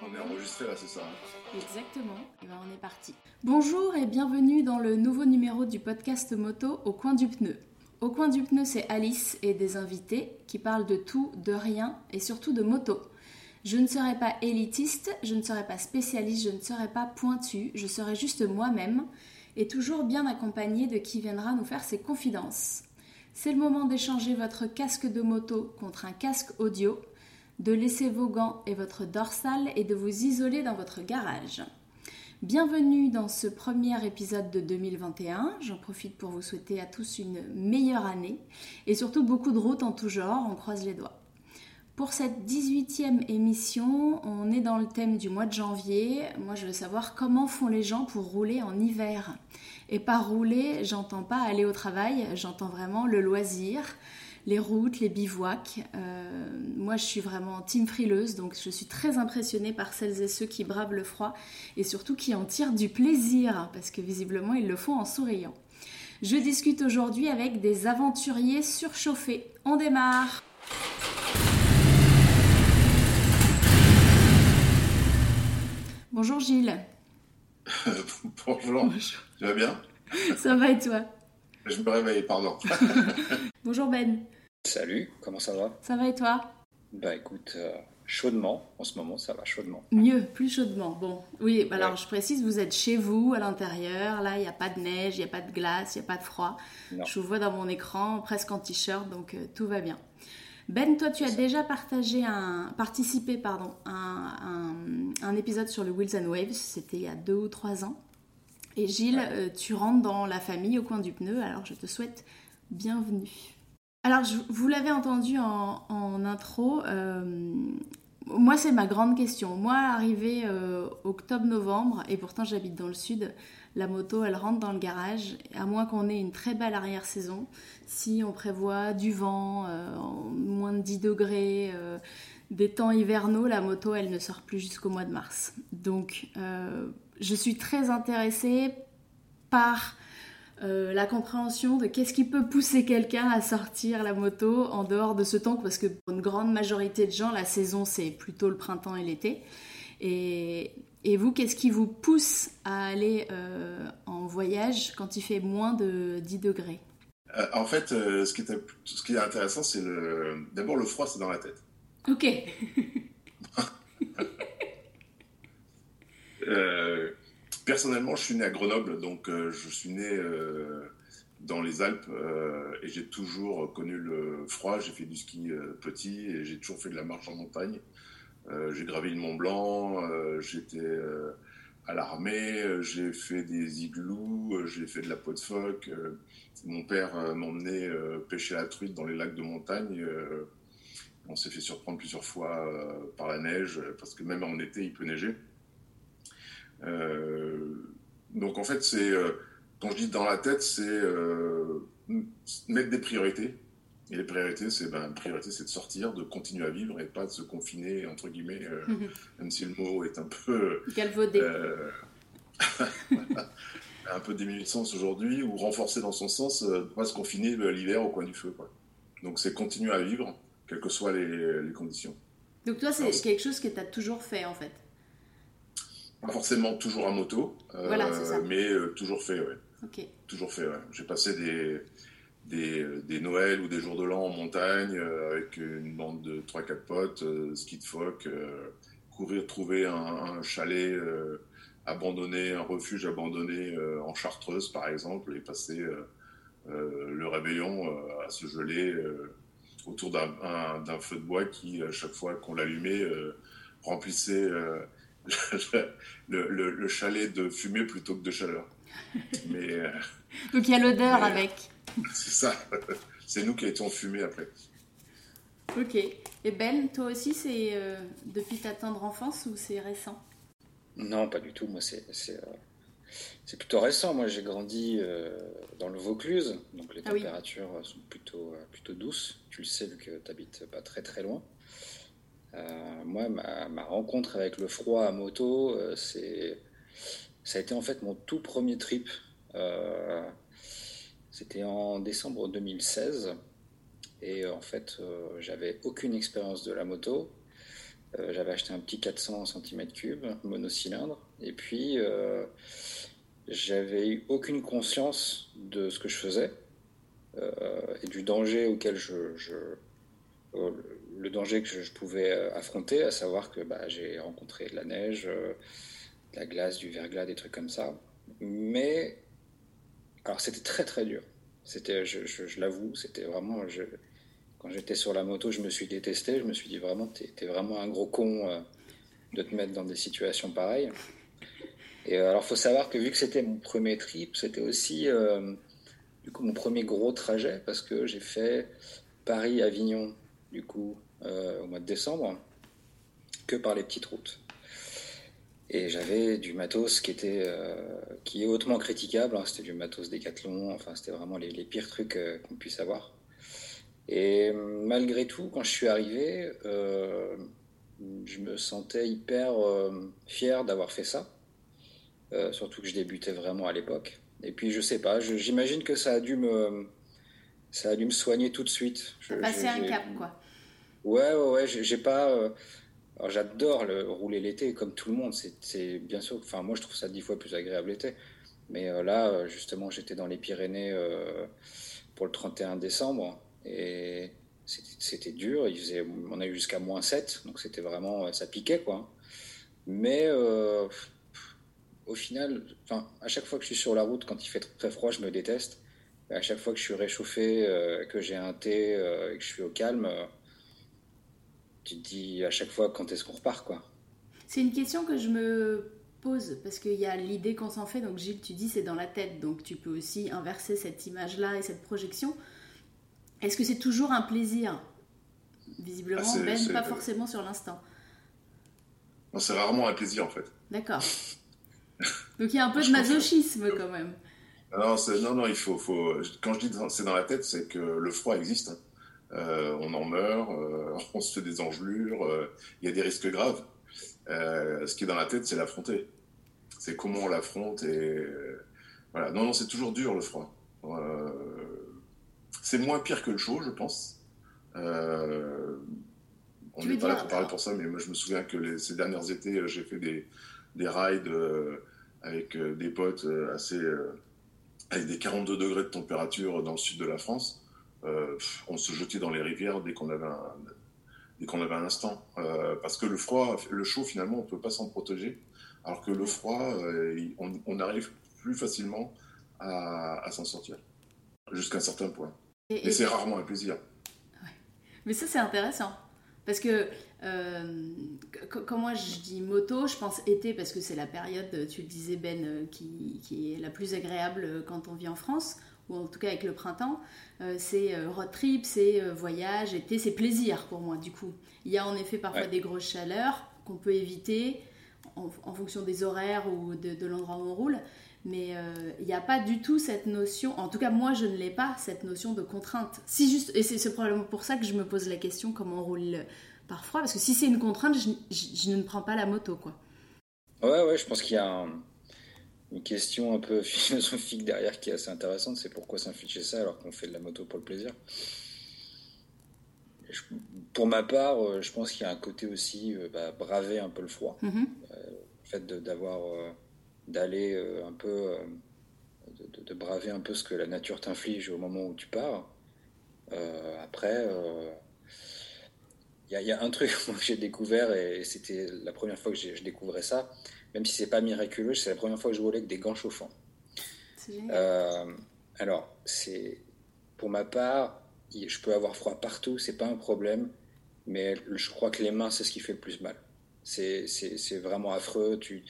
On est enregistré là, c'est ça hein Exactement, et ben on est parti. Bonjour et bienvenue dans le nouveau numéro du podcast moto Au coin du pneu. Au coin du pneu, c'est Alice et des invités qui parlent de tout, de rien et surtout de moto. Je ne serai pas élitiste, je ne serai pas spécialiste, je ne serai pas pointu, je serai juste moi-même et toujours bien accompagnée de qui viendra nous faire ses confidences. C'est le moment d'échanger votre casque de moto contre un casque audio de laisser vos gants et votre dorsale et de vous isoler dans votre garage. Bienvenue dans ce premier épisode de 2021. J'en profite pour vous souhaiter à tous une meilleure année et surtout beaucoup de routes en tout genre. On croise les doigts. Pour cette 18e émission, on est dans le thème du mois de janvier. Moi, je veux savoir comment font les gens pour rouler en hiver. Et par rouler, j'entends pas aller au travail, j'entends vraiment le loisir, les routes, les bivouacs. Euh, moi, je suis vraiment team frileuse, donc je suis très impressionnée par celles et ceux qui bravent le froid et surtout qui en tirent du plaisir, parce que visiblement, ils le font en souriant. Je discute aujourd'hui avec des aventuriers surchauffés. On démarre Bonjour Gilles. Bonjour. Tu vas bien? Ça va et toi? Je me réveille, pardon. Bonjour Ben. Salut, comment ça va? Ça va et toi? Bah écoute, euh, chaudement, en ce moment ça va chaudement. Mieux, plus chaudement. Bon, oui, bah alors je précise, vous êtes chez vous, à l'intérieur, là il n'y a pas de neige, il n'y a pas de glace, il n'y a pas de froid. Non. Je vous vois dans mon écran, presque en t-shirt, donc euh, tout va bien. Ben, toi tu as déjà partagé un, participé pardon, à un, un- un épisode sur le Wheels and Waves, c'était il y a deux ou trois ans. Et Gilles, euh, tu rentres dans la famille au coin du pneu, alors je te souhaite bienvenue. Alors, vous l'avez entendu en, intro, euh, moi c'est ma grande question. Moi, arrivé euh, octobre-novembre, et pourtant j'habite dans le sud, la moto elle rentre dans le garage, à moins qu'on ait une très belle arrière-saison. Si on prévoit du vent, euh, moins de 10 degrés, des temps hivernaux, la moto elle ne sort plus jusqu'au mois de mars. Donc, je suis très intéressée par euh, la compréhension de qu'est-ce qui peut pousser quelqu'un à sortir la moto en dehors de ce temps, parce que pour une grande majorité de gens, la saison c'est plutôt le printemps et l'été. Et, et vous, qu'est-ce qui vous pousse à aller euh, en voyage quand il fait moins de 10 degrés? Euh, en fait, ce, qui est, ce qui est intéressant, c'est le. D'abord, le froid, c'est dans la tête. Ok. Personnellement, je suis né à Grenoble, donc euh, je suis né euh, dans les Alpes euh, et j'ai toujours connu le froid. J'ai fait du ski petit et j'ai toujours fait de la marche en montagne. J'ai gravi le Mont Blanc, j'étais à l'armée, j'ai fait des igloos, j'ai fait de la peau de phoque. mon père m'emmenait pêcher la truite dans les lacs de montagne. on s'est fait surprendre plusieurs fois par la neige, parce que même en été, il peut neiger. Euh, donc en fait, c'est euh, quand je dis dans la tête, c'est euh, mettre des priorités. Et les priorités, c'est ben, priorité, c'est de sortir, de continuer à vivre et pas de se confiner entre guillemets, euh, même si le mot est un peu Galvaudé. euh, un peu déminué de sens aujourd'hui ou renforcé dans son sens, euh, pas se confiner l'hiver au coin du feu. Quoi. Donc c'est continuer à vivre, quelles que soient les, les conditions. Donc toi, c'est- quelque chose que tu as toujours fait en fait. Pas forcément toujours à moto, euh, Voilà, c'est ça. mais euh, toujours fait, ouais. Toujours fait, ouais. J'ai passé des, des, des Noëls ou des jours de l'an en montagne euh, avec une bande de 3-4 potes, euh, ski de phoque, euh, courir, trouver un, un chalet euh, abandonné, un refuge abandonné euh, en Chartreuse par exemple, et passer euh, euh, le réveillon euh, à se geler euh, autour d'un un- d'un feu de bois qui, à chaque fois qu'on l'allumait, euh, remplissait euh, le, le- le chalet de fumée plutôt que de chaleur. Mais euh, Donc il y a l'odeur Mais- avec. c'est ça. C'est nous qui étions fumés après. Ok. Et Ben, toi aussi, c'est euh, depuis ta tendre enfance ou c'est récent? Non, pas du tout, moi c'est c'est, euh, plutôt récent. Moi j'ai grandi euh, dans le Vaucluse, donc les Ah oui. températures sont plutôt, euh, plutôt douces. Tu le sais vu que tu habites pas très très loin. Euh, moi, ma, rencontre avec le froid à moto, euh, c'est, ça a été en fait mon tout premier trip. Euh, c'était en décembre 2016. Et en fait, j'avais aucune expérience de la moto. J'avais acheté un petit 400 cm3 monocylindre. Et puis, j'avais eu aucune conscience de ce que je faisais et du danger auquel je le danger que je, pouvais affronter, à savoir que bah, j'ai rencontré de la neige, de la glace, du verglas, des trucs comme ça. Mais alors c'était très très dur. C'était, je, l'avoue, c'était vraiment. Quand j'étais sur la moto, je me suis détesté. Je me suis dit vraiment, t'es, es vraiment un gros con euh, de te mettre dans des situations pareilles. Et euh, alors, faut savoir que vu que c'était mon premier trip, c'était aussi euh, mon premier gros trajet parce que j'ai fait Paris-Avignon du coup au mois de décembre que par les petites routes. Et j'avais du matos qui était euh, qui est hautement critiquable. Hein. C'était du matos Décathlon. Enfin, c'était vraiment les, pires trucs euh, qu'on puisse avoir. Et malgré tout, quand je suis arrivé, euh, je me sentais hyper fier d'avoir fait ça. surtout que je débutais vraiment à l'époque. Et puis, je sais pas. J'imagine que ça a dû me ça a dû me soigner tout de suite. Je, passer un cap, quoi. Ouais, ouais. J'ai pas alors j'adore le rouler l'été comme tout le monde. C'est bien sûr. Enfin moi je trouve ça dix fois plus agréable l'été. Mais euh, là euh, justement j'étais dans les Pyrénées euh, pour le 31 décembre et c'était dur. Il faisait, on a eu jusqu'à moins 7 donc c'était vraiment ça piquait quoi. Mais au final, à chaque fois que je suis sur la route quand il fait très froid je me déteste. à chaque fois que je suis réchauffé, que j'ai un thé et que je suis au calme tu te dis à chaque fois quand est-ce qu'on repart quoi. C'est une question que je me pose parce qu'il y a l'idée qu'on s'en fait. Donc Gilles, tu dis c'est dans la tête, donc tu peux aussi inverser cette image-là et cette projection. Est-ce que c'est toujours un plaisir? Visiblement, ah, Ben, pas forcément sur l'instant. Non, c'est rarement un plaisir en fait. D'accord. Donc il y a un peu de masochisme quand même. Non, non, non, il faut, faut... Quand je dis c'est dans la tête, c'est que le froid existe. Hein. Euh, on en meurt, euh, on se fait des engelures, euh, il y a des risques graves. ce qui est dans la tête, c'est l'affronter. C'est comment on l'affronte et voilà. Non, non, c'est toujours dur le froid. c'est moins pire que le chaud, je pense. on n'est pas là pour parler pour ça, mais moi je me souviens que ces derniers étés, j'ai fait des, des rides avec des potes assez avec des 42 degrés de température dans le sud de la France. Euh, on se jetait dans les rivières dès qu'on avait un, dès qu'on avait un instant. Euh, parce que le froid, le chaud, finalement, on ne peut pas s'en protéger. Alors que le froid, euh, on, arrive plus facilement à, s'en sortir. Jusqu'à un certain point. Et, c'est rarement un plaisir. Mais ça, c'est intéressant. Parce que quand moi je dis moto, je pense été parce que c'est la période, tu le disais Ben, qui, qui, est la plus agréable quand on vit en France ou en tout cas avec le printemps, euh, c'est euh, road trip, c'est euh, voyage, été, c'est plaisir pour moi du coup. Il y a en effet parfois des grosses chaleurs qu'on peut éviter en, fonction des horaires ou de, l'endroit où on roule, mais il n'y a pas du tout cette notion, en tout cas moi je ne l'ai pas, cette notion de contrainte. Si juste, et c'est probablement pour ça que je me pose la question comment on roule par froid, parce que si c'est une contrainte, je, je, ne prends pas la moto quoi. Ouais, ouais, je pense qu'il y a un une question un peu philosophique derrière qui est assez intéressante, c'est pourquoi s'infliger ça alors qu'on fait de la moto pour le plaisir? pour ma part, euh, je pense qu'il y a un côté aussi euh, bah, braver un peu le froid, mm-hmm. euh, le fait d'avoir d'aller un peu de, braver un peu ce que la nature t'inflige au moment où tu pars. après, il y, a un truc que j'ai découvert et c'était la première fois que je découvrais ça même si c'est pas miraculeux, c'est la première fois que je roulais avec des gants chauffants. Euh, alors, c'est pour ma part, je peux avoir froid partout, c'est pas un problème, mais je crois que les mains, c'est ce qui fait le plus mal. C'est vraiment affreux, tu,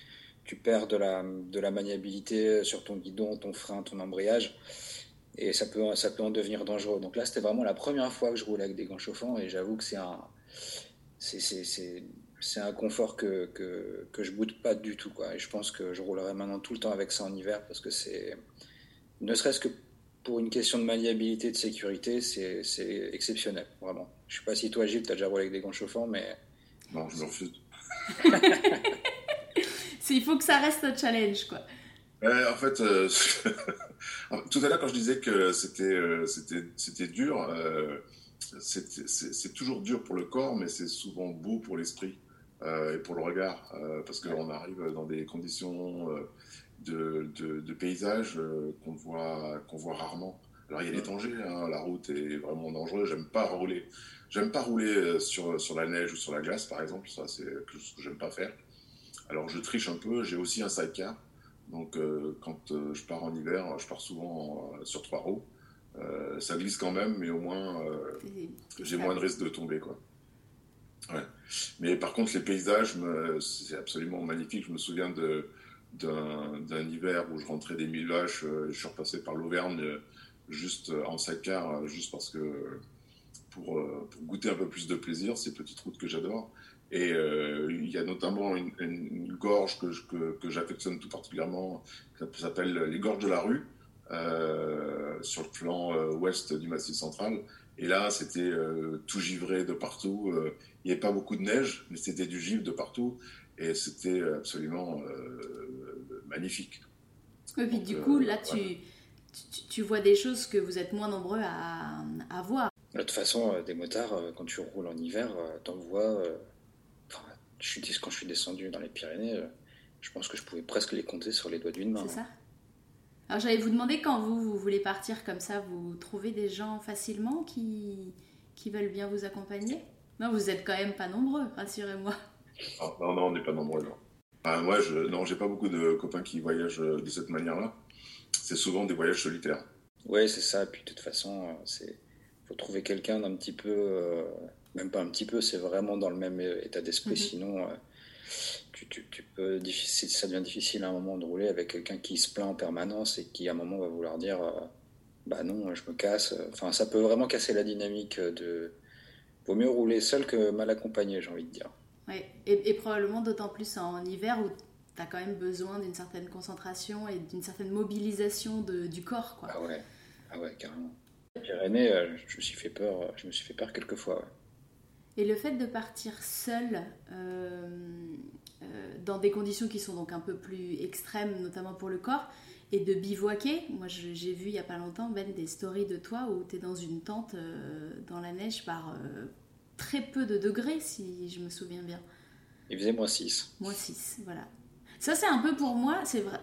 tu perds de la, de la maniabilité sur ton guidon, ton frein, ton embrayage, et ça peut, ça peut en devenir dangereux. Donc là, c'était vraiment la première fois que je roulais avec des gants chauffants, et j'avoue que c'est un. C'est c'est un confort que, que, que, je boude pas du tout. Quoi. Et je pense que je roulerai maintenant tout le temps avec ça en hiver parce que c'est, ne serait-ce que pour une question de maniabilité, de sécurité, c'est exceptionnel, vraiment. Je sais pas si toi, Gilles, tu as déjà roulé avec des gants chauffants, mais. Non, je me refuse. il faut que ça reste un challenge, quoi. en fait, euh, tout à l'heure, quand je disais que c'était euh, c'était dur, euh, c'est toujours dur pour le corps, mais c'est souvent beau pour l'esprit. Et pour le regard, parce qu'on arrive dans des conditions de, de, paysage qu'on voit, qu'on voit rarement. Alors il y a des dangers, hein. la route est vraiment dangereuse. J'aime pas rouler, j'aime pas rouler sur, sur la neige ou sur la glace, par exemple. Ça, c'est quelque chose que j'aime pas faire. Alors je triche un peu. J'ai aussi un sidecar. Donc quand je pars en hiver, je pars souvent sur trois roues. Euh, ça glisse quand même, mais au moins euh, j'ai moins de risque de tomber. Quoi. Ouais. Mais par contre, les paysages, c'est absolument magnifique. Je me souviens d'un hiver où je rentrais des mille vaches, euh, je suis repassé par l'Auvergne juste en sidecar, juste parce que pour, pour, goûter un peu plus de plaisir, ces petites routes que j'adore. Et il y a notamment une, gorge que, que, que j'affectionne tout particulièrement, qui s'appelle les gorges de la rue. Euh, sur le flanc euh, ouest du Massif central. Et là, c'était euh, tout givré de partout. Il n'y avait pas beaucoup de neige, mais c'était du givre de partout. Et c'était absolument magnifique. Et puis du coup, là, tu, tu, vois des choses que vous êtes moins nombreux à, à voir. De toute façon, des motards, quand tu roules en hiver, t'en vois. Enfin, je quand je suis descendu dans les Pyrénées, je pense que je pouvais presque les compter sur les doigts d'une main. C'est ça alors j'allais vous demander quand vous, vous, voulez partir comme ça, vous trouvez des gens facilement qui, qui veulent bien vous accompagner? Non, vous êtes quand même pas nombreux, rassurez-moi. Ah, non, non, on n'est pas nombreux, non. moi, je, non, j'ai pas beaucoup de copains qui voyagent de cette manière-là. C'est souvent des voyages solitaires. Oui, c'est ça. Puis de toute façon, c'est faut trouver quelqu'un d'un petit peu, euh, même pas un petit peu, c'est vraiment dans le même état d'esprit. Mhm. Sinon, euh, tu, tu, peux, ça devient difficile à un moment de rouler avec quelqu'un qui se plaint en permanence et qui à un moment va vouloir dire euh, bah non, je me casse. Enfin, ça peut vraiment casser la dynamique de. Vaut mieux rouler seul que mal accompagné, j'ai envie de dire. Oui, et, probablement d'autant plus en hiver où tu as quand même besoin d'une certaine concentration et d'une certaine mobilisation de, du corps. Quoi. Ah ouais, ah ouais, carrément. Pyrénées, euh, je me suis fait peur, je me suis fait peur quelques fois. Et le fait de partir seul euh, euh, dans des conditions qui sont donc un peu plus extrêmes, notamment pour le corps, et de bivouaquer. Moi, j'ai vu il n'y a pas longtemps, Ben, des stories de toi où tu es dans une tente euh, dans la neige par très peu de degrés, si je me souviens bien. Il faisait moins 6. Moins 6, voilà. Ça, c'est un peu pour moi, c'est vrai,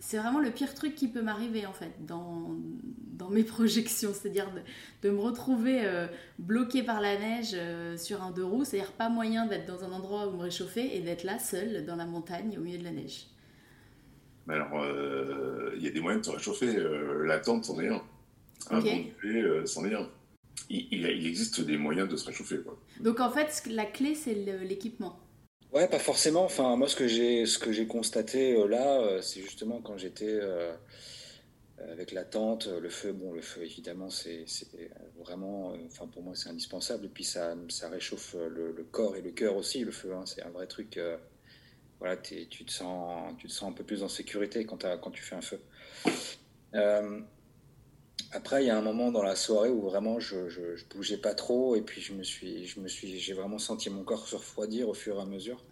c'est vraiment le pire truc qui peut m'arriver en fait dans, dans mes projections, c'est-à-dire de, me retrouver euh, bloqué par la neige euh, sur un deux roues, c'est-à-dire pas moyen d'être dans un endroit où me réchauffer et d'être là seul dans la montagne au milieu de la neige. Mais alors, euh, il y a des moyens de se réchauffer. la tente, c'en est un. Un okay. bon c'en est un. Il, il, existe des moyens de se réchauffer. Quoi. Donc en fait, la clé, c'est l'équipement. Ouais, pas forcément. Enfin, moi, ce que j'ai, constaté euh, là, euh, c'est justement quand j'étais euh, avec la tente, le feu. Bon, le feu, évidemment, c'est, vraiment, enfin, pour moi, c'est indispensable. Et puis, ça, ça réchauffe le, corps et le cœur aussi. Le feu, hein, c'est un vrai truc. voilà, tu te sens, tu te sens un peu plus en sécurité quand tu fais un feu. Après, il y a un moment dans la soirée où vraiment je, je, bougeais pas trop et puis je me suis, je me suis, j'ai vraiment senti mon corps se refroidir au fur et à mesure.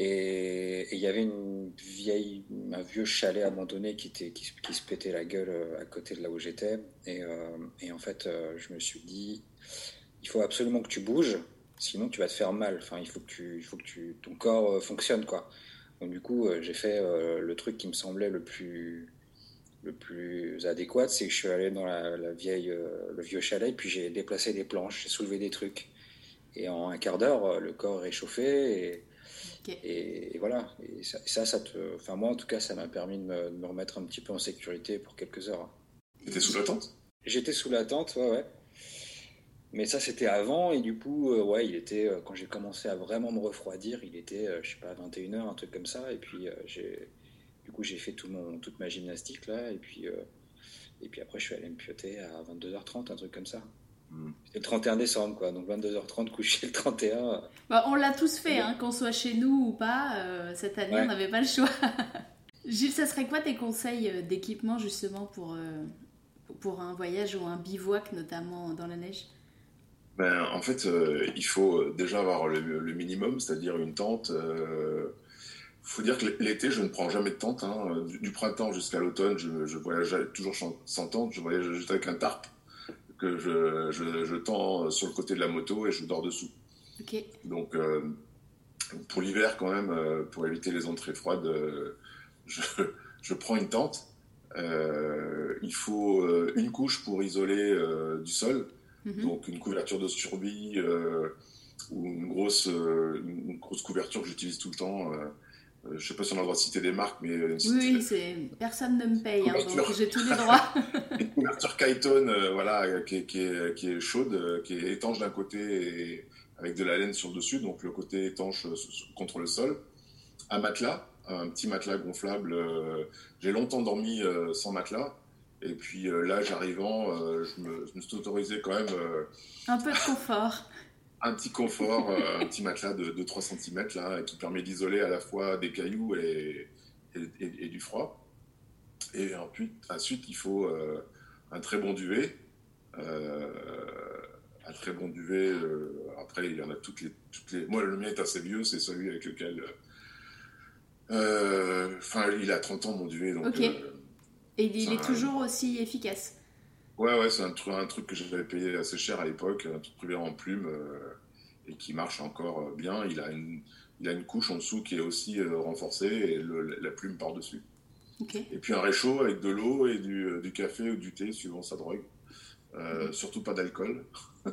Et il y avait une vieille, un vieux chalet abandonné qui, se pétait la gueule euh, à côté de là où j'étais. Et, euh, en fait, euh, je me suis dit, il faut absolument que tu bouges, sinon tu vas te faire mal. Enfin, il faut que, ton corps fonctionne, quoi. Donc du coup, j'ai fait le truc qui me semblait le plus le plus adéquat, c'est que je suis allé dans la, vieille, euh, le vieux chalet, puis j'ai déplacé des planches, j'ai soulevé des trucs. Et en un quart d'heure, euh, le corps est réchauffé. Et, et, voilà. Et ça, ça, te, enfin moi en tout cas, ça m'a permis de me, remettre un petit peu en sécurité pour quelques heures. T'étais sous la tente? J'étais sous la tente, ouais, ouais. Mais ça, c'était avant, et du coup, euh, ouais, il était, quand j'ai commencé à vraiment me refroidir, il était, je sais pas, 21h, un truc comme ça, et puis j'ai du coup, j'ai fait tout mon, toute ma gymnastique là, et puis, euh, et puis après, je suis allé me pioter à 22h30, un truc comme ça. Hmm. C'était le 31 décembre, quoi. Donc 22h30, couché le 31. Bah, on l'a tous fait, hein, qu'on soit chez nous ou pas. Euh, cette année, on n'avait pas le choix. Gilles, ça serait quoi tes conseils euh, d'équipement justement pour, pour un voyage ou un bivouac, notamment dans la neige? Ben, En fait, il faut déjà avoir le, le minimum, c'est-à-dire une tente faut dire que l'été, je ne prends jamais de tente. Hein. Du, printemps jusqu'à l'automne, je, voyage toujours sans tente. Je voyage juste avec un tarp que je, je, tends sur le côté de la moto et je dors dessous. Donc, euh, pour l'hiver, quand même, pour éviter les entrées froides, je, je, prends une tente. il faut une couche pour isoler du sol, mhm. donc une couverture de survie ou une grosse, une grosse couverture que j'utilise tout le temps euh, je ne sais pas si on a le droit de citer des marques, mais. Euh, oui, c'est... personne ne me paye, hein, donc j'ai tous les droits. une couverture Kyton, euh, voilà, qui est, qui, est, qui, est, chaude, qui est étanche d'un côté et avec de la laine sur le dessus, donc le côté étanche contre le sol. Un matelas, un petit matelas gonflable. j'ai longtemps dormi sans matelas. Et puis là, j'arrivant, je me, je, me, suis autorisé quand même. un peu de confort un petit confort, euh, un petit matelas de, 3 cm là, qui permet d'isoler à la fois des cailloux et, et, du froid. Et ensuite, il faut euh, un très bon duvet. Euh, un très bon duvet. après, il y en a toutes les, toutes les. Moi, le mien est assez vieux, c'est celui avec lequel. Enfin, il a 30 ans, mon duvet. Donc, ok. et il, est toujours aussi efficace Ouais, ouais, c'est un, un, truc que j'avais payé assez cher à l'époque, un truc privé en plume euh, et qui marche encore euh, bien. Il a une, il a une couche en dessous qui est aussi euh, renforcée et la plume par-dessus. Et puis un réchaud avec de l'eau et du, du, café ou du thé suivant sa drogue. Surtout pas d'alcool.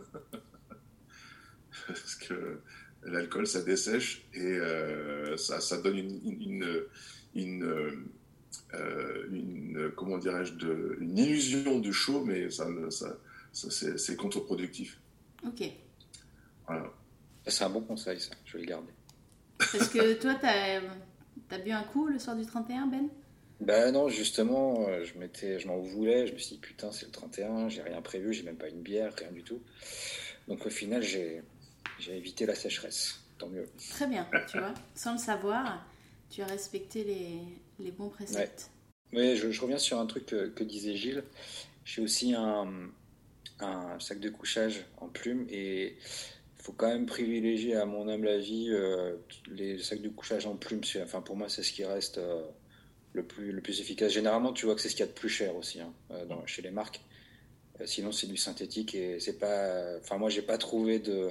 Parce que l'alcool, ça dessèche et ça, ça, donne une, une, une une, comment dirais-je, de, une illusion de chaud, mais ça, ça, c'est contre-productif. Ok. Voilà. C'est un bon conseil, ça. Je vais le garder. Parce que toi, tu as, as, bu un coup le soir du 31, Ben? Ben non, justement, euh, je m'étais, je m'en voulais. Je me suis dit, putain, c'est le 31, j'ai rien prévu, j'ai même pas une bière, rien du tout. Donc au final, j'ai évité la sécheresse. Tant mieux. Très bien, tu vois, sans le savoir tu as respecté les, les bons préceptes. Oui, je, reviens sur un truc que, disait Gilles. J'ai aussi un, sac de couchage en plume et il faut quand même privilégier, à mon humble avis, euh, les sacs de couchage en plume. Enfin, pour moi, c'est ce qui reste euh, le, plus, le plus efficace. Généralement, tu vois que c'est ce qu'il y a de plus cher aussi hein, euh, chez les marques. sinon, c'est du synthétique et c'est pas. Enfin, moi, j'ai pas trouvé de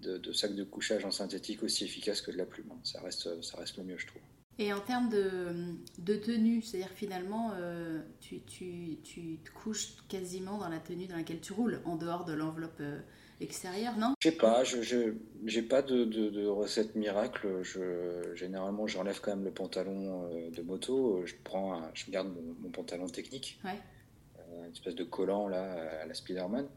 de, sacs de couchage en synthétique aussi efficace que de la plume. Ça reste, ça reste le mieux, je trouve. Et en termes de, tenue, c'est-à-dire finalement, euh, tu, tu, tu, te couches quasiment dans la tenue dans laquelle tu roules, en dehors de l'enveloppe euh, extérieure, non? Je sais pas, je n'ai pas de, de, recette miracle. Je, généralement, j'enlève quand même le pantalon euh, de moto. Je, prends je garde mon, pantalon technique, ouais. une espèce de collant là, à la Spider-Man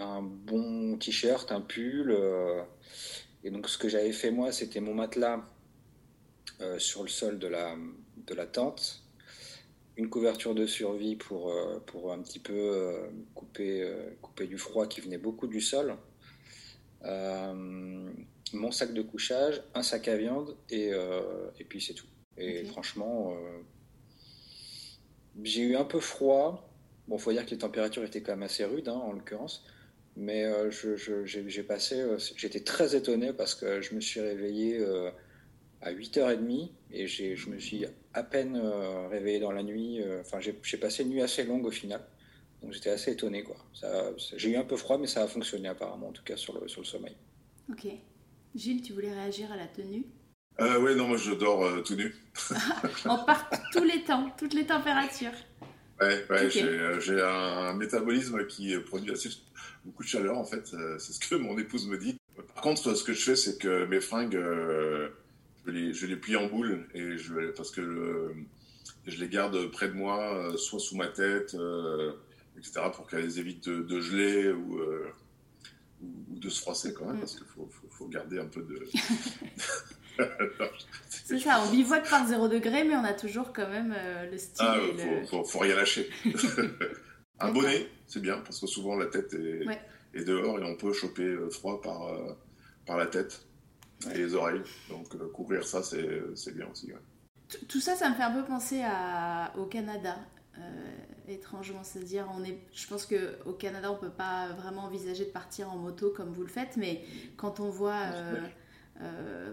un bon t-shirt, un pull. Euh, et donc ce que j'avais fait moi, c'était mon matelas euh, sur le sol de la, de la tente, une couverture de survie pour, euh, pour un petit peu couper, couper du froid qui venait beaucoup du sol, mon sac de couchage, un sac à viande et, et puis c'est tout. Et franchement, j'ai eu un peu froid. Bon, faut dire que les températures étaient quand même assez rudes, hein, en l'occurrence. Mais euh, j'ai passé, euh, j'étais très étonné parce que je me suis réveillé euh, à 8h30 et je me suis à peine réveillé dans la nuit. Enfin, j'ai passé une nuit assez longue au final. Donc j'étais assez étonné. quoi. J'ai eu un peu froid, mais ça a fonctionné apparemment, en tout cas sur le, sur le sommeil. Ok. Gilles, tu voulais réagir à la tenue? Oui, non, moi je dors tout nu. On part tous les temps, toutes les températures. Ouais, ouais j'ai un, métabolisme qui produit assez beaucoup de chaleur en fait. Euh, c'est ce que mon épouse me dit. Par contre, ce que je fais, c'est que mes fringues, euh, je, les, je, les, plie en boule et je, parce que je les garde près de moi, euh, soit sous ma tête, etc., pour qu'elles évitent de, geler ou, ou, de se froisser quand même, mm. parce qu'il faut, faut, garder un peu de. c'est ça, on bivouac par 0 degré, mais on a toujours quand même le style. Ah, il faut, faut, rien lâcher. Un bonnet, c'est bien, parce que souvent la tête est, dehors et on peut choper euh, froid par, euh, par la tête et les oreilles. Donc euh, couvrir ça, c'est bien aussi. Tout ça, ça me fait un peu penser à, au Canada. étrangement, c'est-à-dire, on est, je pense qu'au Canada, on peut pas vraiment envisager de partir en moto comme vous le faites, mais quand on voit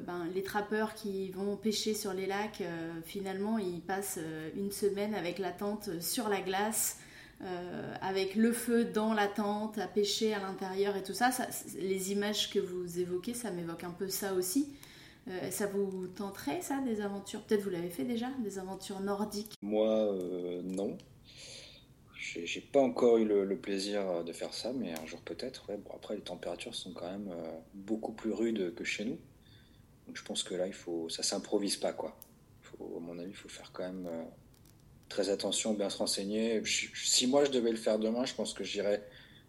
ben, les trappeurs qui vont pêcher sur les lacs, finalement, ils passent une semaine avec la tente sur la glace, avec le feu dans la tente, à pêcher à l'intérieur et tout ça, les images que vous évoquez, ça m'évoque un peu ça aussi. ça vous tenterait ça, des aventures? Peut-être vous l'avez fait déjà, des aventures nordiques? Moi, non. J'ai pas encore eu le, plaisir de faire ça, mais un jour peut-être. Après, les températures sont quand même beaucoup plus rudes que chez nous. Donc je pense que là, il faut, ça s'improvise pas, quoi. Faut, à mon avis, il faut faire quand même euh, très attention, bien se renseigner. si moi je devais le faire demain, je pense que j'irais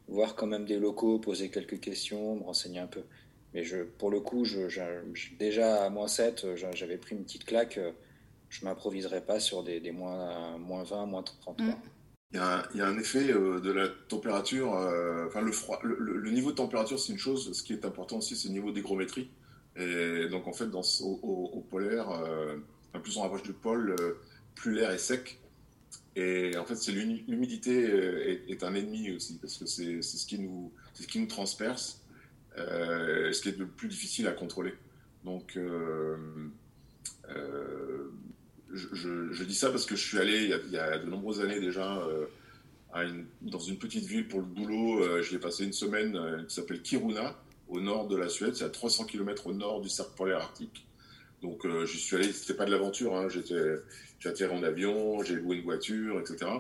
voir quand même des locaux, poser quelques questions, me renseigner un peu. Mais je, pour le coup, je, déjà à moins 7, j'avais pris une petite claque. Je m'improviserais pas sur des, des moins, moins 20, moins 30. Mm. Il y, a un, il y, a un, effet euh, de la température, euh, enfin le, froid, le, le, niveau de température c'est une chose, ce qui est important aussi c'est le niveau d'hygrométrie. Et donc, en fait, dans, au, polaire, euh, plus on rapproche du pôle, euh, plus l'air est sec. Et en fait, c'est l'humidité euh, est, un ennemi aussi, parce que c'est ce, qui nous, ce qui nous transperce, ce qui est le plus difficile à contrôler. Donc, je, dis ça parce que je suis allé il y a, de nombreuses années déjà dans une petite ville pour le boulot. je l'ai passé une semaine qui s'appelle Kiruna au nord de la Suède, c'est à 300 km au nord du cercle polaire arctique. Donc euh, j'y suis allé, c'était pas de l'aventure, hein, j'ai atterri en avion, j'ai loué une voiture, etc.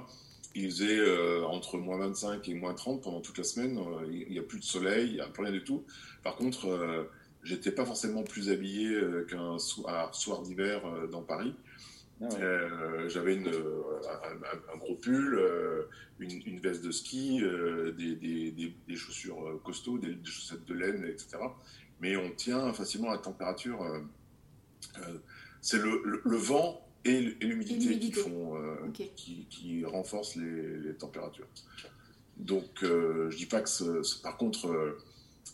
Il faisait euh, entre moins 25 et moins 30 pendant toute la semaine, euh, il n'y a plus de soleil, il n'y a plus rien du tout. Par contre, j'étais pas forcément plus habillé qu'un soir, soir d'hiver dans Paris. Ah euh, j'avais une, euh, un, gros pull, euh, une, une, veste de ski, des, des, des, chaussures costauds, des, chaussettes de laine, etc. Mais on tient facilement la température. c'est le, le, vent et l'humidité qui font, qui, qui, renforcent les, les températures. Donc, je dis pas que, par contre,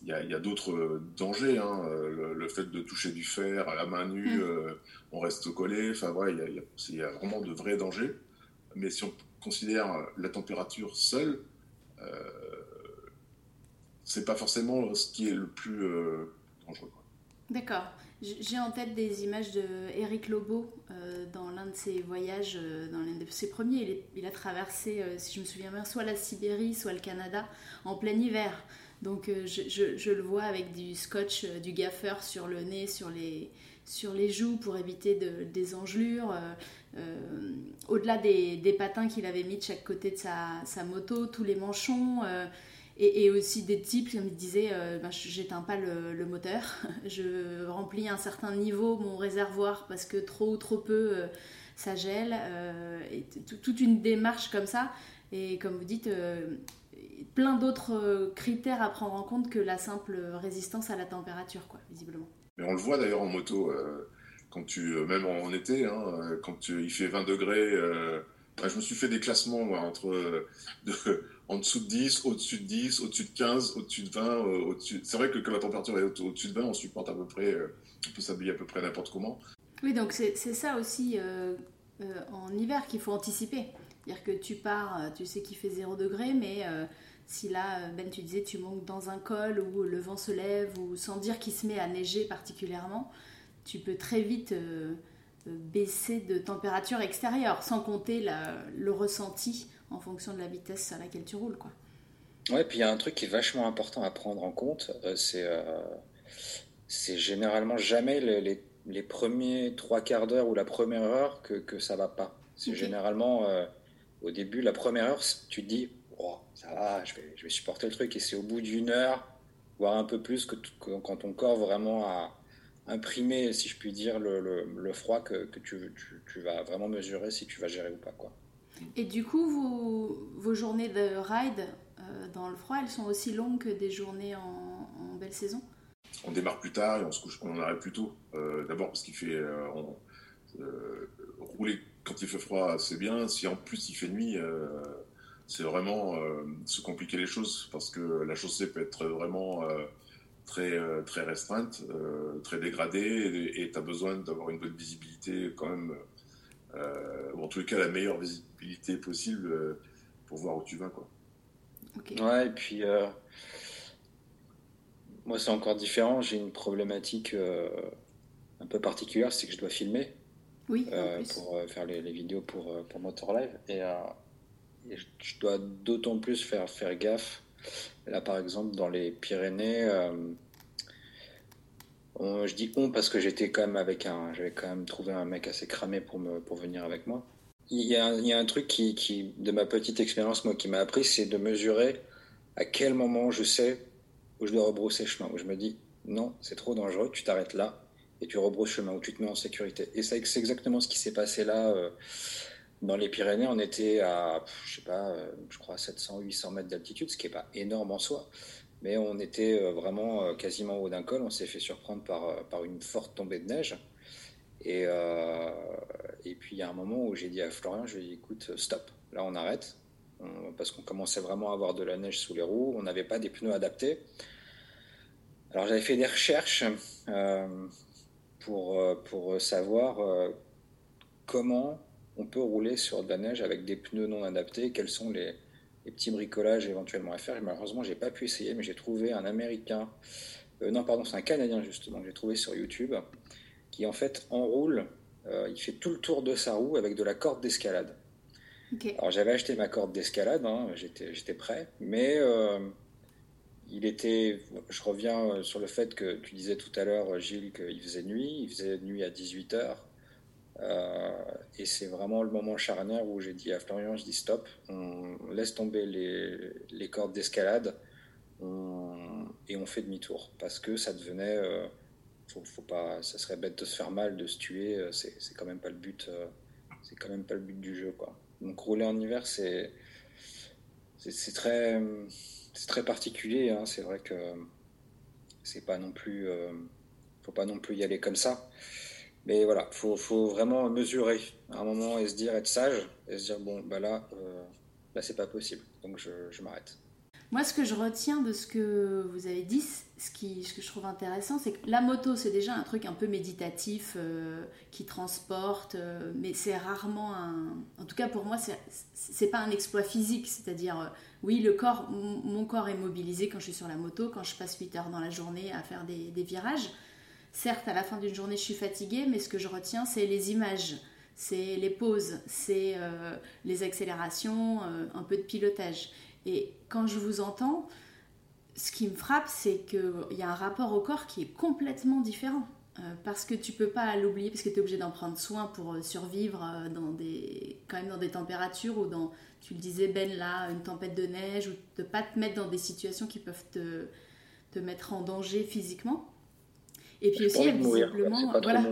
il y a, d'autres dangers. Hein. Le, fait de toucher du fer à la main nue, mm. on reste collé. Enfin, il y, a vraiment de vrais dangers. Mais si on considère la température seule, euh, c'est pas forcément ce qui est le plus euh, dangereux. D'accord. J'ai en tête des images de Eric Lobo euh, dans l'un de ses voyages, euh, dans l'un de ses premiers. Il, a traversé, si je me souviens bien, soit la Sibérie, soit le Canada en plein hiver. Donc euh, je, le vois avec du scotch, euh, du gaffeur sur le nez, sur les, sur les joues pour éviter des engelures. Euh, au-delà des, patins qu'il avait mis de chaque côté de sa, moto, tous les manchons. Et, aussi des types qui me disaient ben, j'éteins pas le, moteur, je remplis un certain niveau mon réservoir parce que trop ou trop peu ça gèle. toute une démarche comme ça. Et comme vous dites, plein d'autres euh, critères à prendre en compte que la simple résistance à la température, quoi, visiblement. Mais on le voit d'ailleurs en moto, euh, quand tu, euh, même en été, hein, quand il fait 20 degrés. je me suis fait des classements entre en dessous de 10, au-dessus de 10, au-dessus de 15, au-dessus de 20. au-dessus... C'est vrai que quand la température est au-dessus de 20, on supporte à peu près, on peut s'habiller à peu près n'importe comment. Oui, donc c'est, ça aussi en hiver qu'il faut anticiper. C'est-à-dire que tu pars, tu sais qu'il fait 0 degré, mais si là, Ben, tu disais, tu montes dans un col où le vent se lève ou sans dire qu'il se met à neiger particulièrement, tu peux très vite euh, euh, baisser de température extérieure, sans compter le ressenti en fonction de la vitesse à laquelle tu roules. Quoi. Ouais, puis il y a un truc qui est vachement important à prendre en compte, euh, c'est c'est généralement jamais les, les, premiers trois quarts d'heure ou la première heure que, que ça va pas. C'est généralement au début, la première heure, tu te dis, oh, ça va, je vais, je vais supporter le truc. Et c'est au bout d'une heure, voire un peu plus, que, quand ton corps vraiment a imprimé, si je puis dire, le, le, froid que, que tu, tu, tu, vas vraiment mesurer si tu vas gérer ou pas. Quoi. Et du coup, vos, vos journées de ride euh, dans le froid, elles sont aussi longues que des journées en, belle saison? On démarre plus tard et on, se couche, on arrête plus tôt. Euh, d'abord parce qu'il fait... Euh, rouler quand il fait froid, c'est bien. Si en plus il fait nuit c'est vraiment euh, se compliquer les choses parce que la chaussée peut être vraiment euh, très, euh, très restreinte, très dégradée et tu as besoin d'avoir une bonne visibilité quand même, ou en tous les cas la meilleure visibilité possible pour voir où tu vas. Quoi. Ouais, et puis moi c'est encore différent, j'ai une problématique un peu particulière, c'est que je dois filmer. Oui, pour faire les, vidéos pour, pour Motor Live. Et Et je dois d'autant plus faire, faire gaffe. Là, par exemple, dans les Pyrénées, je dis on parce que j'étais quand même avec un, j'avais quand même trouvé un mec assez cramé pour me, pour venir avec moi. Il y a, il y a un truc qui, qui, de ma petite expérience, moi, qui m'a appris, c'est de mesurer à quel moment je sais où je dois rebrousser chemin, où je me dis non, c'est trop dangereux, tu t'arrêtes là et tu rebrousses chemin, où tu te mets en sécurité. Et c'est exactement ce qui s'est passé là. Euh, dans les Pyrénées, on était à, je sais pas, euh, je crois 700, 800 mètres d'altitude, ce qui est pas énorme en soi mais on était euh, vraiment quasiment au haut d'un col. On s'est fait surprendre par, par une forte tombée de neige. Et, et puis il y a un moment où j'ai dit à Florian, je lui ai dit, écoute, stop, là on arrête, parce qu'on commençait vraiment à avoir de la neige sous les roues, on n'avait pas des pneus adaptés. Alors j'avais fait des recherches pour, pour savoir comment on peut rouler sur de la neige avec des pneus non adaptés, quels sont les, les petits bricolages éventuellement à faire. Malheureusement, j'ai pas pu essayer, mais j'ai trouvé un Américain, euh, non pardon, c'est un Canadien justement, que j'ai trouvé sur YouTube, qui en fait enroule, euh, il fait tout le tour de sa roue avec de la corde d'escalade. Alors j'avais acheté ma corde d'escalade, hein, j'étais prêt, mais euh, il était, je reviens sur le fait que tu disais tout à l'heure, Gilles, qu'il faisait nuit, il faisait nuit à 18h. Euh, et c'est vraiment le moment charnière où j'ai dit à Florian, je dis stop, on laisse tomber les, cordes d'escalade et on fait demi-tour parce que ça devenait, euh, faut, pas, ça serait bête de se faire mal, de se tuer, euh, c'est, quand même pas le but, c'est quand même pas le but du jeu quoi. Donc rouler en hiver c'est c'est, très c'est très particulier, hein. c'est vrai que c'est pas non plus, faut pas non plus y aller comme ça. Mais voilà, il faut, faut, vraiment mesurer à un moment et se dire, être sage, et se dire, bon, bah là, euh, là c'est pas possible, donc je m'arrête. Moi, ce que je retiens de ce que vous avez dit, ce, qui, ce que je trouve intéressant, c'est que la moto, c'est déjà un truc un peu méditatif euh, qui transporte, euh, mais c'est rarement un. En tout cas, pour moi, c'est pas un exploit physique. C'est-à-dire, euh, oui, le corps, mon corps est mobilisé quand je suis sur la moto, quand je passe 8 heures dans la journée à faire des, virages. Certes, à la fin d'une journée, je suis fatiguée, mais ce que je retiens, c'est les images, c'est les pauses, c'est les accélérations, un peu de pilotage. Et quand je vous entends, ce qui me frappe, c'est qu'il y a un rapport au corps qui est complètement différent. Euh, parce que tu peux pas l'oublier, parce que tu es obligé d'en prendre soin pour survivre dans des, quand même dans des températures ou dans, tu le disais Ben là, une tempête de neige, ou de pas te mettre dans des situations qui peuvent te, te mettre en danger physiquement. Et puis aussi, visiblement, voilà.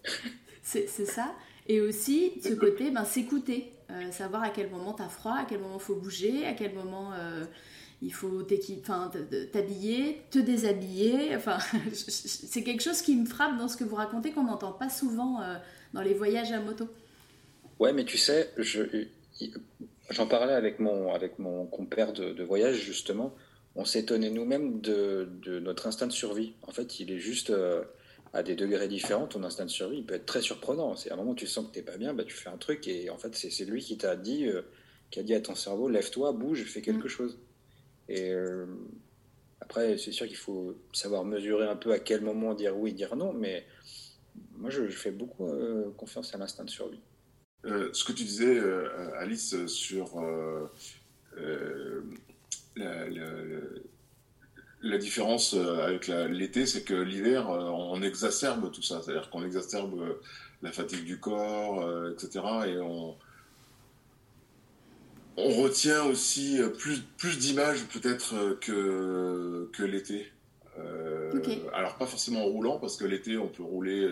c'est ça. Et aussi, ce côté, ben, s'écouter, euh, savoir à quel moment tu as froid, à quel moment faut bouger, à quel moment euh, il faut t'habiller, te déshabiller. Enfin, c'est quelque chose qui me frappe dans ce que vous racontez qu'on n'entend pas souvent euh, dans les voyages à moto. Ouais, mais tu sais, j'en parlais avec mon, avec mon compère de, de voyage justement on s'étonnait nous-mêmes de, notre instinct de survie. En fait, il est juste à des degrés différents. Ton instinct de survie, il peut être très surprenant. C'est à un moment où tu sens que t'es pas bien, bah, tu fais un truc et en fait, c'est lui qui t'a dit, euh, qui a dit à ton cerveau, lève-toi, bouge, fais quelque mm. chose. Et euh, après, c'est sûr qu'il faut savoir mesurer un peu à quel moment dire oui, dire non, mais moi, je, fais beaucoup confiance à l'instinct de survie. ce que tu disais, Alice, sur la, différence euh, avec l'été, c'est que l'hiver, euh, on exacerbe tout ça. C'est-à-dire qu'on exacerbe euh, la fatigue du corps, etc. Et on, on retient aussi plus, plus d'images peut-être que, que l'été. Alors pas forcément en roulant, parce que l'été, on peut rouler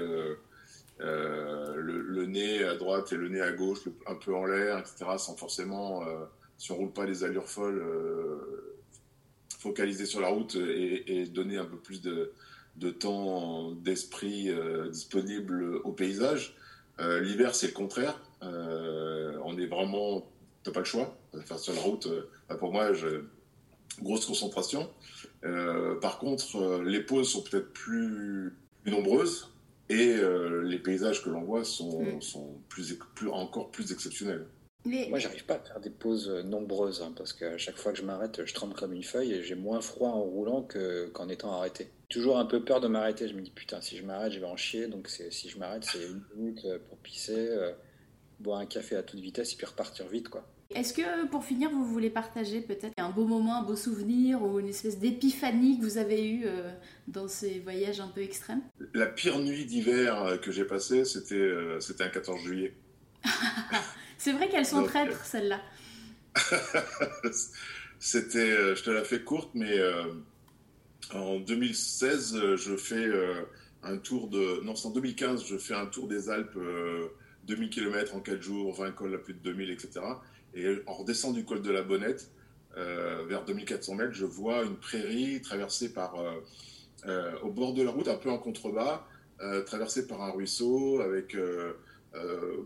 le, nez à droite et le nez à gauche, un peu en l'air, etc., sans forcément si on roule pas les allures folles, focaliser sur la route et, donner un peu plus de, temps d'esprit euh, disponible au paysage. Euh, l'hiver, c'est le contraire. on est vraiment, t'as pas le choix. Faire sur la route, bah, pour moi, je, grosse concentration. par contre, les pauses sont peut-être plus, nombreuses et les paysages que l'on voit sont, mm. sont plus, plus, encore plus exceptionnels. Moi, j'arrive pas à faire des pauses nombreuses hein, parce qu'à chaque fois que je m'arrête, je tremble comme une feuille et j'ai moins froid en roulant qu'en étant arrêté. Toujours un peu peur de m'arrêter. Je me dis putain, si je m'arrête, je vais en chier. Donc si je m'arrête, c'est une minute pour pisser, euh, boire un café à toute vitesse et puis repartir vite, quoi. Est-ce que pour finir, vous voulez partager peut-être un beau moment, un beau souvenir ou une espèce d'épiphanie que vous avez eue euh, dans ces voyages un peu extrêmes? La pire nuit d'hiver euh, que j'ai passée, c'était euh, c'était un 14 juillet. C'est vrai qu'elles sont traîtres, celles-là. c'était, je te la fais courte, mais en 2016, je fais un tour de. Non, c'est en 2015, je fais un tour des Alpes, 2000 km en 4 jours, 20 cols à plus de 2000, etc. Et en redescendant du col de la Bonnette, euh, vers 2400 mètres, je vois une prairie traversée par, euh, euh, au bord de la route, un peu en contrebas, traversée par un ruisseau, avec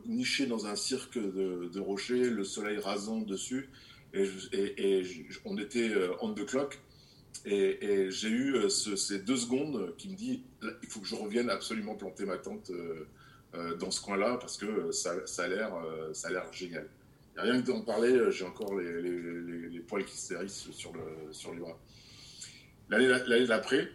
niché dans un cirque de, rochers, le soleil rasant dessus. Et, on était on the clock. Et, j'ai eu ces deux secondes qui me dit il faut que je revienne absolument planter ma tente dans ce coin-là parce que ça, ça a l'air génial. Rien que d'en parler, euh, j'ai encore les, les, poils qui se hérissent sur sur le bras. L'année d'après,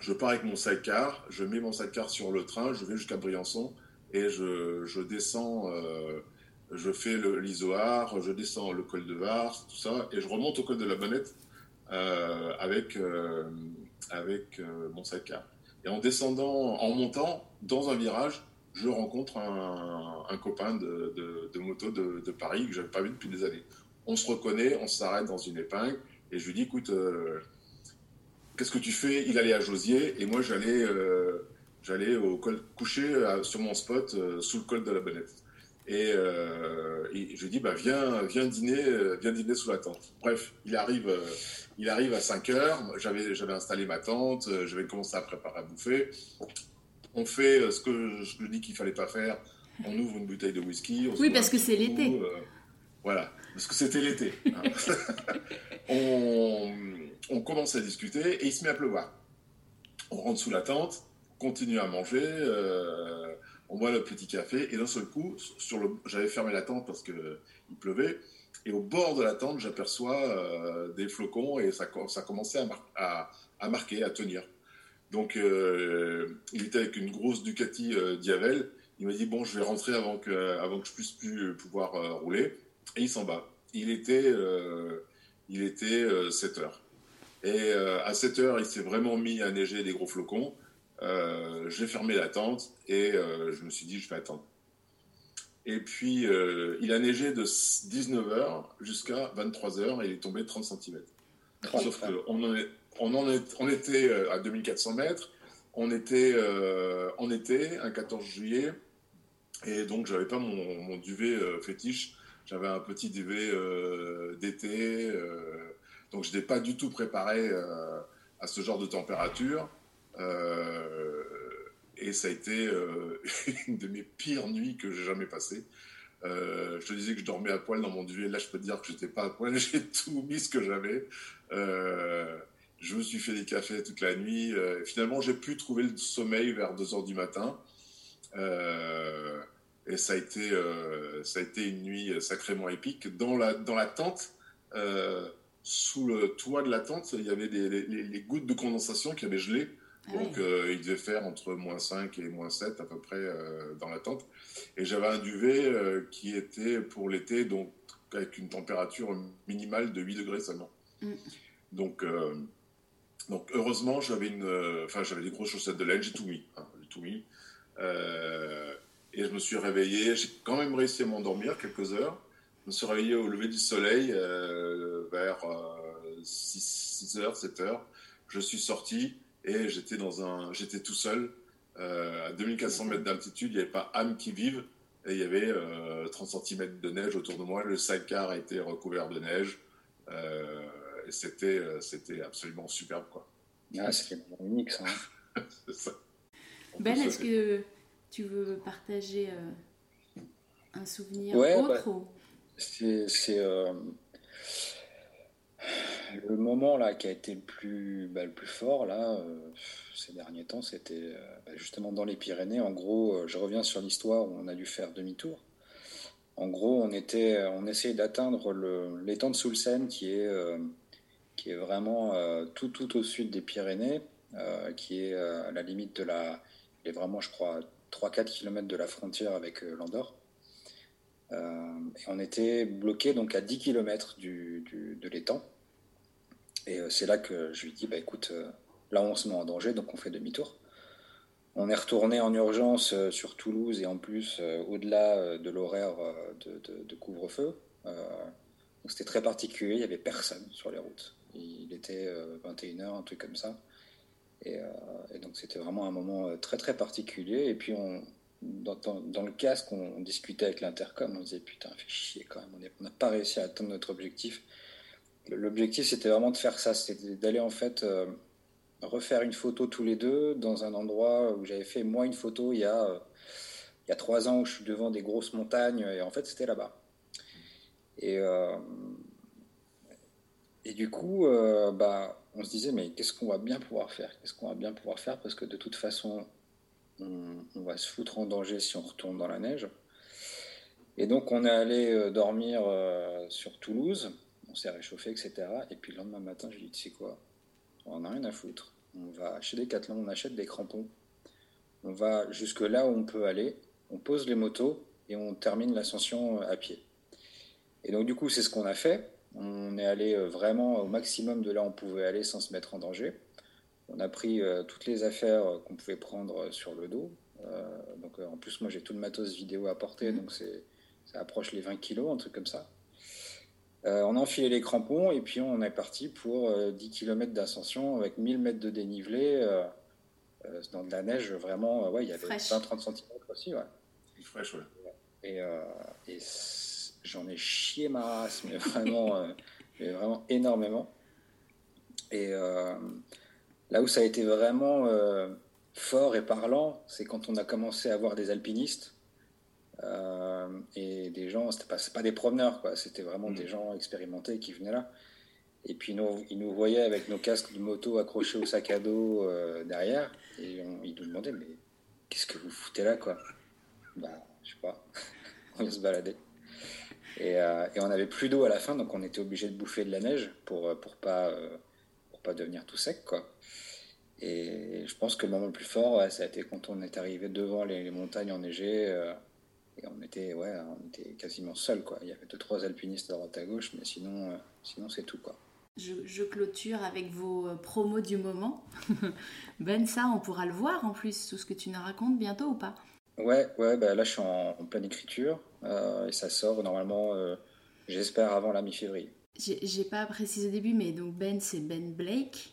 je pars avec mon sidecar, je mets mon sidecar sur le train, je vais jusqu'à Briançon et je, descends, euh, je fais l'Isoard, je descends le col de Var, tout ça, et je remonte au col de la Bonnette euh, avec, avec mon sidecar. Et en descendant, en montant dans un virage, je rencontre un, copain de, moto de, Paris que je n'avais pas vu depuis des années. On se reconnaît, on s'arrête dans une épingle et je lui dis écoute, euh, qu'est-ce que tu fais? Il allait à Josier et moi j'allais euh, j'allais au col coucher euh, sur mon spot sous le col de la Bonnette. Et, je lui dis bah viens viens dîner viens dîner sous la tente. Bref, il arrive il arrive à 5 heures. J'avais j'avais installé ma tente, j'avais commencé à préparer à bouffer on fait euh, ce que je dis qu'il fallait pas faire. On ouvre une bouteille de whisky. oui, parce que c'est l'été. Euh, voilà, parce que c'était l'été. Hein. on, commence à discuter et il se met à pleuvoir. On rentre sous la tente, continue à manger, euh, on boit le petit café et d'un seul coup, sur le, j'avais fermé la tente parce que il pleuvait. Et au bord de la tente, j'aperçois des flocons et ça, ça commençait à, marquer, à tenir. Donc, euh, il était avec une grosse Ducati euh, Diavel. Il m'a dit Bon, je vais rentrer avant que, avant que je puisse plus pouvoir euh, rouler. Et il s'en bat. Il était, il était 7 heures. Et à 7 heures, il s'est vraiment mis à neiger des gros flocons. J'ai fermé la tente et je me suis dit Je vais attendre. Et puis, il a neigé de 19h jusqu'à 23h et il est tombé 30 cm. Sauf qu'on en est on, en on était euh, à 2400 mètres, on était euh, en été, un 14 juillet, et donc j'avais pas mon, duvet euh, fétiche, j'avais un petit duvet d'été, donc je n'étais pas du tout préparé à ce genre de température. Et ça a été une de mes pires nuits que j'ai jamais passées. je te disais que je dormais à poil dans mon duvet. Là, je peux te dire que j'étais pas à poil. J'ai tout mis ce que j'avais. Je me suis fait des cafés toute la nuit. Euh, finalement, j'ai pu trouver le sommeil vers 2 heures du matin. Euh, et ça a, été, euh, ça a été une nuit sacrément épique. Dans la, dans la tente, sous le toit de la tente, il y avait les, gouttes de condensation qui avaient gelé. Ah Donc, il devait faire entre moins 5 et moins 7 à peu près dans la tente. Et j'avais un duvet qui était pour l'été, donc avec une température minimale de 8 degrés seulement. Mm. Donc, donc heureusement, j'avais une, euh, enfin j'avais des grosses chaussettes de laine, j'ai tout mis, hein, tout mis. Euh, et je me suis réveillé, j'ai quand même réussi à m'endormir quelques heures. Je me suis réveillé au lever du soleil euh, vers 6, h 7 h Je suis sorti et j'étais dans un, j'étais tout seul à 2400 mètres d'altitude. Il n'y avait pas âme qui vive et il y avait 30 cm de neige autour de moi. Le sidecar a été recouvert de neige c'était, euh, c'était absolument superbe. Quoi. Ah, c'est unique ça. Hein. ça. Ben, est-ce que tu veux partager euh, un souvenir autre bah, C'est, euh, le moment là qui a été le plus, bah, le plus fort là ces derniers temps, c'était bah, justement dans les Pyrénées. En gros, je reviens sur l'histoire où on a dû faire demi-tour. En gros, on était, on essayait d'atteindre l'étang de Soulsen qui est qui est vraiment euh, tout, tout au sud des Pyrénées, euh, qui est euh, à la limite de la. Est vraiment, je crois, 3-4 km de la frontière avec l'Andorre. et on était bloqué donc à 10 km du, de l'étang. Et c'est là que je lui dis, bah écoute, là on se met en danger, donc on fait demi-tour. On est retourné en urgence sur Toulouse et en plus au-delà de l'horaire de, couvre-feu. c'était très particulier, il n'y avait personne sur les routes. Il était 21h, un truc comme ça. Et, donc c'était vraiment un moment très très particulier. Et puis on, dans, le casque, on, discutait avec l'intercom, on disait putain, fait chier quand même, on n'a pas réussi à atteindre notre objectif. L'objectif, c'était vraiment de faire ça, c'était d'aller en fait euh, refaire une photo tous les deux dans un endroit où j'avais fait moi une photo il y a euh, il y a trois ans où je suis devant des grosses montagnes et en fait c'était là-bas. Et euh, et du coup, bah, on se disait mais qu'est-ce qu'on va bien pouvoir faire? Qu'est-ce qu'on va bien pouvoir faire? Parce que de toute façon, on, va se foutre en danger si on retourne dans la neige. Et donc on est allé euh, dormir euh, sur Toulouse, on s'est réchauffé, etc. Et puis le lendemain matin, j'ai dit, tu sais quoi, on n'a rien à foutre. On va chez Decathlon, on achète des crampons. On va jusque là où on peut aller, on pose les motos et on termine l'ascension euh, à pied. Et donc du coup, c'est ce qu'on a fait. On est allé vraiment au maximum de là où on pouvait aller sans se mettre en danger. On a pris euh, toutes les affaires qu'on pouvait prendre sur le dos. Euh, donc, euh, en plus, moi, j'ai tout le matos vidéo à porter, mhm. donc ça approche les 20 kilos, un truc comme ça. On a enfilé les crampons et puis on est parti pour 10 km d'ascension avec 1000 mètres de dénivelé dans de la neige vraiment. ouais, il y avait 20-30 cm aussi. Ouais. Fraîche, ouais. Et, et j'en ai chié ma race, mais vraiment, mais vraiment énormément. Et Là où ça a été vraiment euh, fort et parlant, c'est quand on a commencé à voir des alpinistes euh, et des gens, c'était pas, pas des promeneurs, quoi, c'était vraiment mm. des gens expérimentés qui venaient là. Et puis nous, ils nous voyaient avec nos casques de moto accrochés au sac à dos euh, derrière et ils nous demandaient mais qu'est-ce que vous foutez là quoi? Bah je sais pas, on vient se balader. Et, et on n'avait plus d'eau à la fin donc on était obligé de bouffer de la neige pour pour pas pour pas devenir tout sec quoi. Et je pense que le moment le plus fort, ça a été quand on est arrivé devant les, montagnes enneigées. Euh, et on était, ouais, on était quasiment seul. Quoi. Il y avait deux, trois alpinistes à droite à gauche, mais sinon, euh, sinon c'est tout. Quoi. Je, clôture avec vos euh, promos du moment. ben, ça, on pourra le voir en plus, tout ce que tu nous racontes bientôt ou pas? Ouais, ouais bah là je suis en, pleine écriture et ça sort normalement, j'espère, avant la mi-février. J'ai pas précisé au début, mais donc Ben, c'est Ben Blake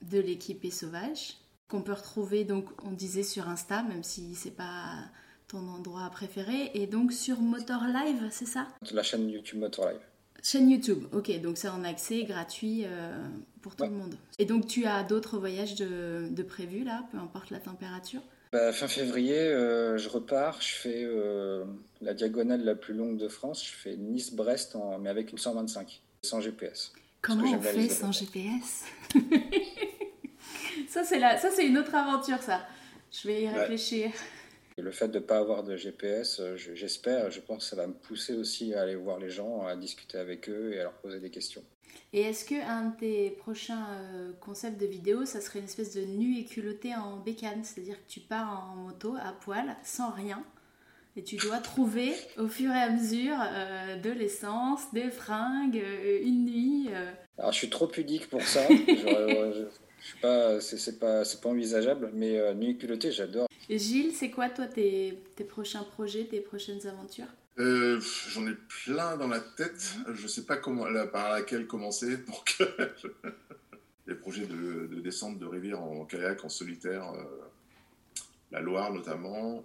de l'équipée sauvage qu'on peut retrouver donc on disait sur Insta même si c'est pas ton endroit préféré et donc sur Motor Live c'est ça? La chaîne YouTube Motor Live. Chaîne YouTube, ok, donc c'est en accès gratuit euh, pour tout le monde. Et donc tu as d'autres voyages de, de prévus là, peu importe la température? Bah, Fin février, euh, je repars, je fais euh, la diagonale la plus longue de France, je fais Nice-Brest, mais avec une 125, sans GPS. Comment on fait sans GPS Ça, c'est la... ça, c'est une autre aventure, ça. Je vais y réfléchir. Le fait de ne pas avoir de GPS, euh, j'espère, je, pense que ça va me pousser aussi à aller voir les gens, à discuter avec eux et à leur poser des questions. Et est-ce que un de tes prochains euh, concepts de vidéo, ça serait une espèce de nu et culotté en bécane? C'est-à-dire que tu pars en moto à poil, sans rien, et tu dois trouver au fur et à mesure euh, de l'essence, des fringues, une nuit. Alors je suis trop pudique pour ça. Je sais pas, c'est pas, pas envisageable, mais euh, nuit culottée, j'adore. Et Gilles, c'est quoi toi tes, tes, prochains projets, tes prochaines aventures? Euh, J'en ai plein dans la tête. Je sais pas comment, par laquelle commencer. Donc, les projets de, de, descente de rivière en kayak, en solitaire, euh, la Loire notamment,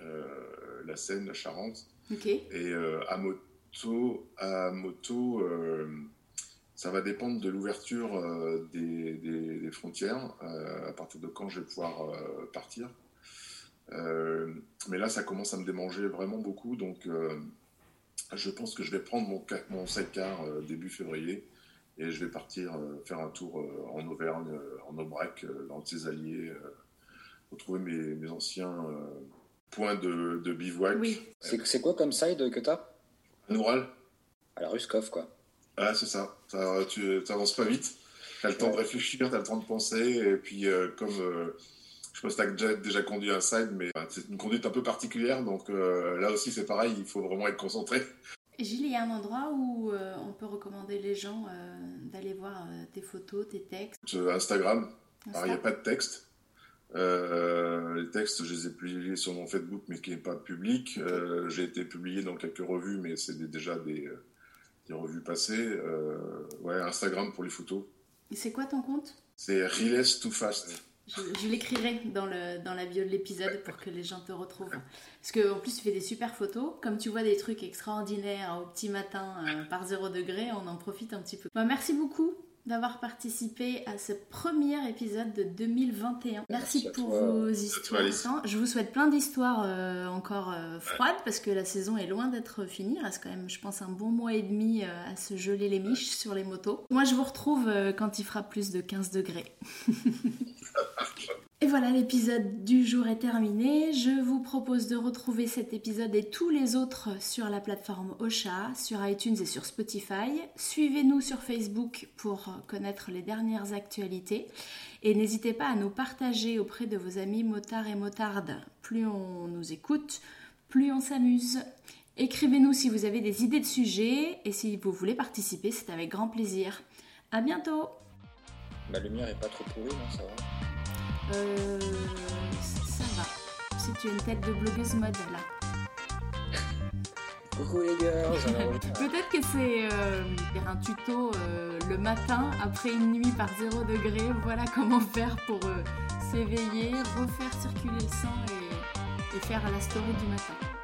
euh, la Seine, la Charente. Et à moto, à moto ça va dépendre de l'ouverture euh, des, frontières, euh, à partir de quand je vais pouvoir euh, partir. mais là, ça commence à me démanger vraiment beaucoup, donc je pense que je vais prendre mon, mon sidecar début février et je vais partir faire un tour en Auvergne, en Aubrac, dans le Césalier, retrouver mes, anciens points de, bivouac. Oui. C'est quoi comme side que tu as Noural. À la Ruskov, quoi. Ah, c'est ça. Tu n'avances pas vite. Tu as le temps de réfléchir, tu as le temps de penser. Et puis, euh, comme euh, Je pense que tu as déjà, conduit un side, mais c'est une conduite un peu particulière, donc là aussi c'est pareil, il faut vraiment être concentré. Gilles, il y a un endroit où on peut recommander les gens d'aller voir tes photos, tes textes? Instagram. Alors il n'y a pas de texte. Euh, les textes, je les ai publiés sur mon Facebook, mais qui n'est pas public. Euh, j'ai été publié dans quelques revues, mais c'est déjà des, euh, des, revues passées. ouais, Instagram pour les photos. Et c'est quoi ton compte? C'est Riles Too Fast. Je, l'écrirai dans, le, dans la bio de l'épisode pour que les gens te retrouvent. Parce qu'en plus, tu fais des super photos. Comme tu vois des trucs extraordinaires au petit matin par 0 degré, on en profite un petit peu. Bah, merci beaucoup d'avoir participé à ce premier épisode de 2021. Merci, pour vos histoires. Je vous souhaite plein d'histoires euh, encore euh, froides parce que la saison est loin d'être finie. Il reste quand même, je pense, un bon mois et demi euh, à se geler les miches sur les motos. Moi, je vous retrouve quand il fera plus de 15 degrés. Et voilà, l'épisode du jour est terminé. Je vous propose de retrouver cet épisode et tous les autres sur la plateforme Ocha, sur iTunes et sur Spotify. Suivez-nous sur Facebook pour connaître les dernières actualités. Et n'hésitez pas à nous partager auprès de vos amis motards et motardes. Plus on nous écoute, plus on s'amuse. Écrivez-nous si vous avez des idées de sujets et si vous voulez participer, c'est avec grand plaisir. À bientôt Ma lumière est pas trop pourrie, non Ça va? Euh, ça va. Si tu as une tête de blogueuse mode là. Coucou les girls Peut-être que c'est euh, un tuto euh, le matin après une nuit par 0 degré. Voilà comment faire pour euh, s'éveiller, refaire circuler le sang et, et faire la story du matin.